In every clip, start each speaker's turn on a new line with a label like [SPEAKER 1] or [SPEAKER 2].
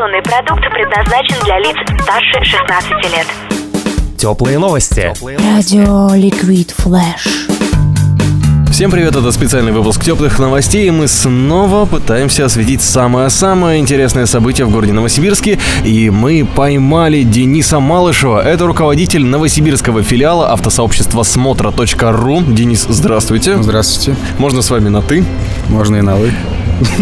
[SPEAKER 1] Информационный продукт предназначен для лиц старше 16 лет.
[SPEAKER 2] Теплые новости.
[SPEAKER 3] Радио Ликвид Флэш.
[SPEAKER 2] Всем привет, это специальный выпуск теплых новостей, и мы снова пытаемся осветить самое-самое интересное событие в городе Новосибирске, и мы поймали Дениса Малышева, это руководитель новосибирского филиала автосообщества смотра.ру. Денис, здравствуйте.
[SPEAKER 4] Здравствуйте.
[SPEAKER 2] Можно с вами на «ты»?
[SPEAKER 4] Можно и на «вы».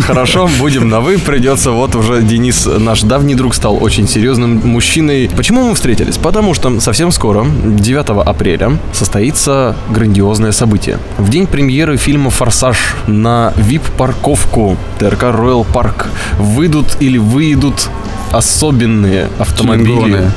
[SPEAKER 2] Хорошо, будем на «вы». Придется, вот уже Денис, наш давний друг, стал очень серьезным мужчиной. Почему мы встретились? Потому что совсем скоро, 9 апреля, состоится грандиозное событие. В день премьеры фильма «Форсаж» на VIP-парковку ТРК Royal Park выйдут или выйдут особенные автомобили.
[SPEAKER 4] Кингоны.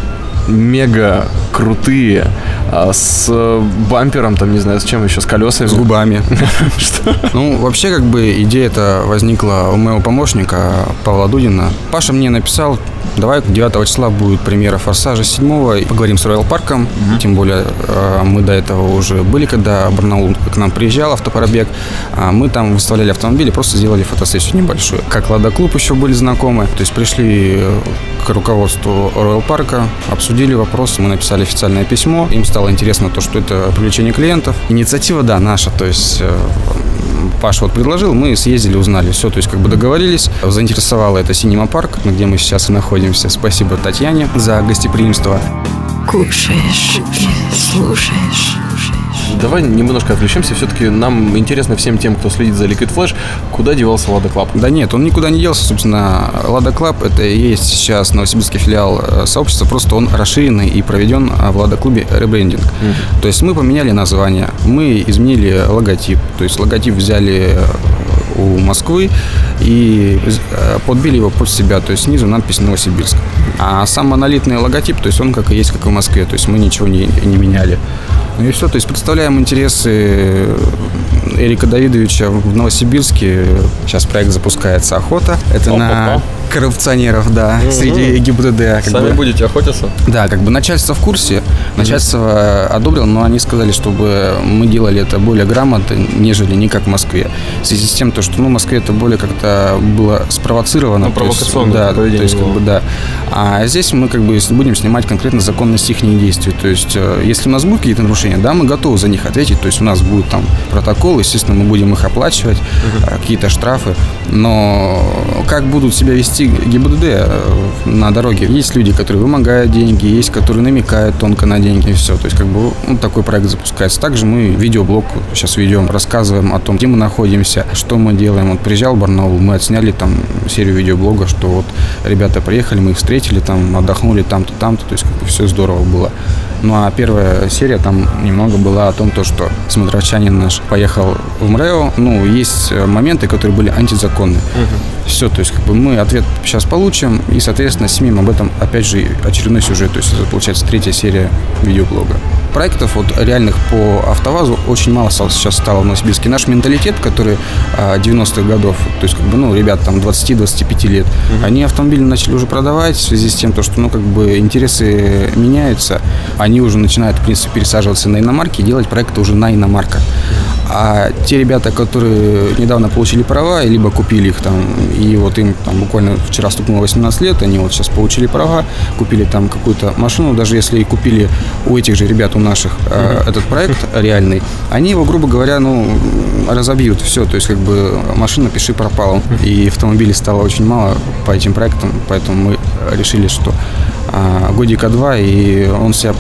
[SPEAKER 2] Мега крутые, а, с э, бампером, там, не знаю, с чем еще, с колесами.
[SPEAKER 4] С губами.
[SPEAKER 2] Что?
[SPEAKER 4] Ну, вообще, как бы, идея эта возникла у моего помощника Павла Дудина. Паша мне написал, давай 9 числа будет премьера «Форсажа» 7 поговорим с Роял Парком. Тем более, э, мы до этого уже были, когда Барнаул к нам приезжал, автопробег. А Мы там выставляли автомобили, просто сделали фотосессию небольшую. Как Лада Клуб еще были знакомы. То есть пришли э, к руководству Роял Парка, обсудили вопрос, мы написали официальное письмо. Им стало интересно то, что это привлечение клиентов. Инициатива, да, наша. То есть э, Паша вот предложил, мы съездили, узнали все, то есть как бы договорились. Заинтересовало это Синема Парк, где мы сейчас и находимся. Спасибо Татьяне за гостеприимство.
[SPEAKER 3] Кушаешь, слушаешь.
[SPEAKER 2] Давай немножко отвлечемся. Все-таки нам интересно всем тем, кто следит за Liquid Flash, куда девался Lada Club.
[SPEAKER 4] Да нет, он никуда не делся, собственно. Lada Club это и есть сейчас новосибирский филиал э, сообщества, просто он расширенный и проведен э, в Лада Клубе ребрендинг. То есть мы поменяли название, мы изменили логотип. То есть логотип взяли э, у Москвы и подбили его под себя, то есть снизу надпись Новосибирск. А сам монолитный логотип, то есть он как и есть, как и в Москве, то есть мы ничего не, не меняли. Ну и все, то есть представляем интересы Эрика Давидовича в Новосибирске. Сейчас проект запускается «Охота». Это на
[SPEAKER 2] Опа-па.
[SPEAKER 4] коррупционеров, да, среди ГИБДД. как бы.
[SPEAKER 2] будете охотиться?
[SPEAKER 4] Да, как бы начальство в курсе, начальство одобрило, но они сказали, чтобы мы делали это более грамотно, нежели не как в Москве. В связи с тем, то, что ну, в Москве это более как-то было спровоцировано.
[SPEAKER 2] Ну,
[SPEAKER 4] есть,
[SPEAKER 2] провокационное
[SPEAKER 4] да, то есть, как бы, да. А здесь мы как бы будем снимать конкретно законность их действий. То есть, э, если у нас будут какие-то нарушения, да, мы готовы за них ответить. То есть, у нас будет там протокол, естественно, мы будем их оплачивать, э, какие-то штрафы. Но как будут себя вести ГИБДД э, на дороге? Есть люди, которые вымогают деньги, есть, которые намекают тонко на деньги, и все. То есть, как бы, ну, такой проект запускается. Также мы видеоблог сейчас ведем, рассказываем о том, где мы находимся, что мы делаем. Вот приезжал Барнаул, мы отсняли там серию видеоблога, что вот ребята приехали, мы их встретили, там отдохнули там-то, там-то, то есть как бы все здорово было. Ну а первая серия там немного была о том, то, что смотровчанин наш поехал в МРЭО. Ну, есть моменты, которые были антизаконны. Все, то есть как бы мы ответ сейчас получим, и, соответственно, снимем об этом, опять же, очередной сюжет. То есть это, получается, третья серия видеоблога. Проектов вот реальных по АвтоВАЗу очень мало стало- сейчас стало в Новосибирске. Наш менталитет, который а, 90-х годов, то есть как бы, ну, ребят там 20-25 лет, они автомобили начали уже продавать в связи с тем, то, что, ну, как бы интересы меняются, они уже начинают, в принципе, пересаживаться на иномарки и делать проекты уже на иномарках. А те ребята, которые недавно получили права, либо купили их там, и вот им там буквально вчера стукнуло 18 лет, они вот сейчас получили права, купили там какую-то машину, даже если и купили у этих же ребят, у наших, э, этот проект реальный, они его, грубо говоря, ну, разобьют, все, то есть как бы машина пиши пропала. И автомобилей стало очень мало по этим проектам, поэтому мы решили, что а, годика два, и он себя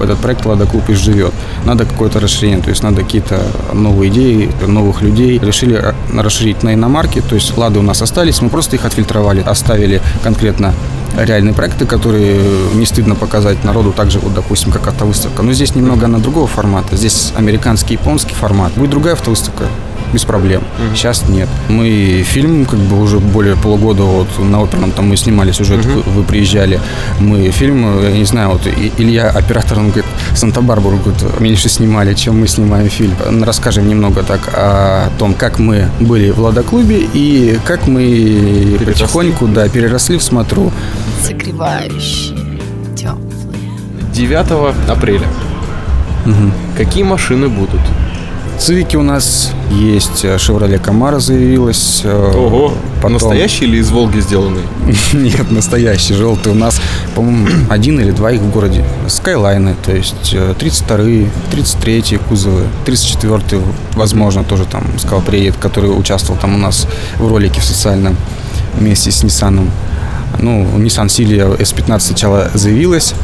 [SPEAKER 4] этот проект Лада Клуб изживет. Надо какое-то расширение, то есть надо какие-то новые идеи, новых людей. Решили ра- расширить на иномарки, то есть Лады у нас остались, мы просто их отфильтровали, оставили конкретно реальные проекты, которые не стыдно показать народу, так же, вот, допустим, как автовыставка. Но здесь немного она другого формата. Здесь американский, японский формат. Будет другая автовыставка, без проблем. Сейчас нет. Мы фильм, как бы уже более полугода вот на оперном там мы снимали сюжет, вы, вы приезжали. Мы фильм, я не знаю, вот Илья, оператор, он говорит, Санта-Барбару, говорит, меньше снимали, чем мы снимаем фильм. Расскажем немного так о том, как мы были в Лада-клубе и как мы потихоньку, да, переросли в смотру.
[SPEAKER 3] Согревающий, теплый.
[SPEAKER 2] 9 апреля. Какие машины будут?
[SPEAKER 4] Цивики у нас есть, э, Chevrolet Camaro заявилась. э,
[SPEAKER 2] Ого,
[SPEAKER 4] потом-
[SPEAKER 2] настоящий или из Волги сделанный?
[SPEAKER 4] Нет, настоящий желтый. У нас, по-моему, один или два их в городе. Скайлайны, то есть э, 32-е, 33-е кузовы, 34-й, возможно, тоже там сказал приедет, который участвовал там у нас в ролике в социальном вместе с Nissan. Ну, Nissan Silvia S15 сначала заявилась,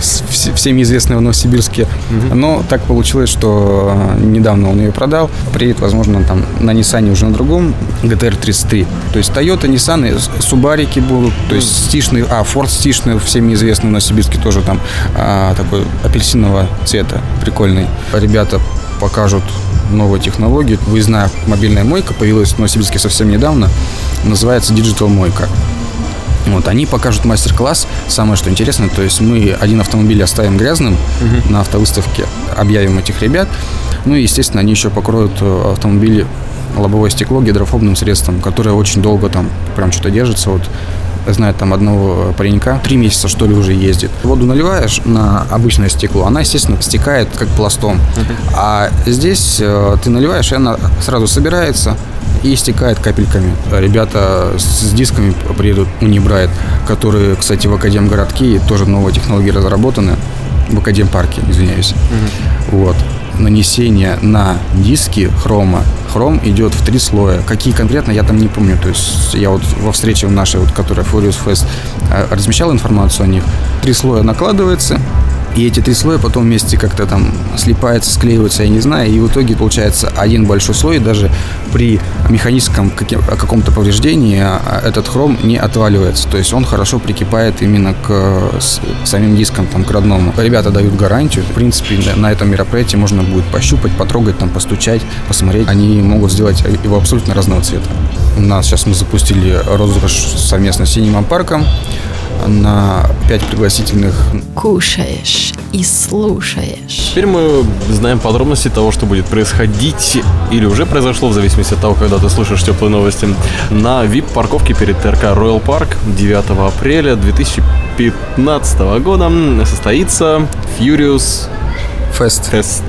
[SPEAKER 4] с- вс- всем известная в Новосибирске. Но так получилось, что э, недавно он ее продал. Приедет, возможно, там на Nissan уже на другом GTR 33. То есть Toyota, Nissan, Субарики будут, то есть стишный, а, Ford стишный, всем известный в Новосибирске тоже там а, такой апельсинового цвета, прикольный. Ребята покажут новые технологии. Выездная мобильная мойка появилась в Новосибирске совсем недавно. Называется Digital Мойка. Вот, они покажут мастер-класс. Самое, что интересно, то есть мы один автомобиль оставим грязным на автовыставке, объявим этих ребят. Ну и, естественно, они еще покроют э, автомобили лобовое стекло гидрофобным средством, которое очень долго там прям что-то держится. Вот знаю там одного паренька, три месяца что ли уже ездит. Воду наливаешь на обычное стекло, она, естественно, стекает как пластом. А здесь э, ты наливаешь, и она сразу собирается и стекает капельками. Ребята с дисками приедут Унибрайт, которые, кстати, в Академгородке тоже новые технологии разработаны. В Академпарке, извиняюсь. Вот. Нанесение на диски хрома. Хром идет в три слоя. Какие конкретно, я там не помню. То есть я вот во встрече в нашей, вот, которая Furious Fest, э, размещал информацию о них. Три слоя накладывается, и эти три слоя потом вместе как-то там слипаются, склеиваются, я не знаю. И в итоге получается один большой слой. И даже при механическом каком-то повреждении а, этот хром не отваливается. То есть он хорошо прикипает именно к самим дискам, там, к родному. Ребята дают гарантию. В принципе, на- этом мероприятии можно будет пощупать, потрогать, там, постучать, посмотреть. Они могут сделать его абсолютно разного цвета. У нас сейчас мы запустили розыгрыш совместно с Синемом парком на 5 пригласительных
[SPEAKER 3] Кушаешь и слушаешь.
[SPEAKER 2] Теперь мы знаем подробности того, что будет происходить или уже произошло, в зависимости от того, когда ты слушаешь теплые новости, на VIP-парковке перед ТРК Royal Park 9 апреля 2015 года состоится Furious
[SPEAKER 4] фест.
[SPEAKER 2] Test,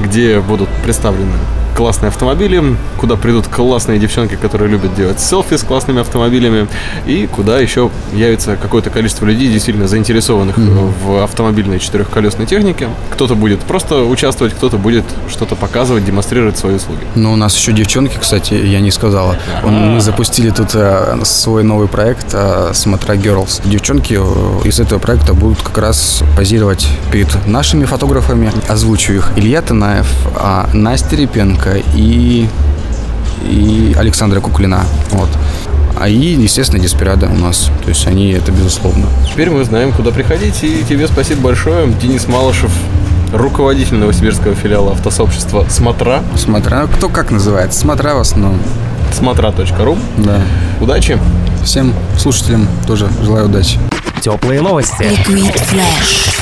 [SPEAKER 2] где будут представлены классные автомобили, куда придут классные девчонки, которые любят делать селфи с классными автомобилями, и куда еще явится какое-то количество людей, действительно заинтересованных в автомобильной четырехколесной технике. Кто-то будет просто участвовать, кто-то будет что-то показывать, демонстрировать свои услуги.
[SPEAKER 4] Но у нас еще девчонки, кстати, я не сказала. Мы запустили тут э, свой новый проект э, Смотра Girls. Девчонки э, из этого проекта будут как раз позировать перед нашими фотографами. Озвучу их. Илья Танаев, а, Настя Репенко и, и Александра Куклина. Вот. А и, естественно, Деспирада у нас. То есть они это безусловно.
[SPEAKER 2] Теперь мы знаем, куда приходить, и тебе спасибо большое. Денис Малышев, руководитель новосибирского филиала автосообщества «Смотра»,
[SPEAKER 4] Смотра, кто как называется? Смотра в основном.
[SPEAKER 2] смотра.ру.
[SPEAKER 4] Да.
[SPEAKER 2] Удачи!
[SPEAKER 4] Всем слушателям тоже желаю удачи.
[SPEAKER 5] Теплые новости.
[SPEAKER 3] Liquid Flash.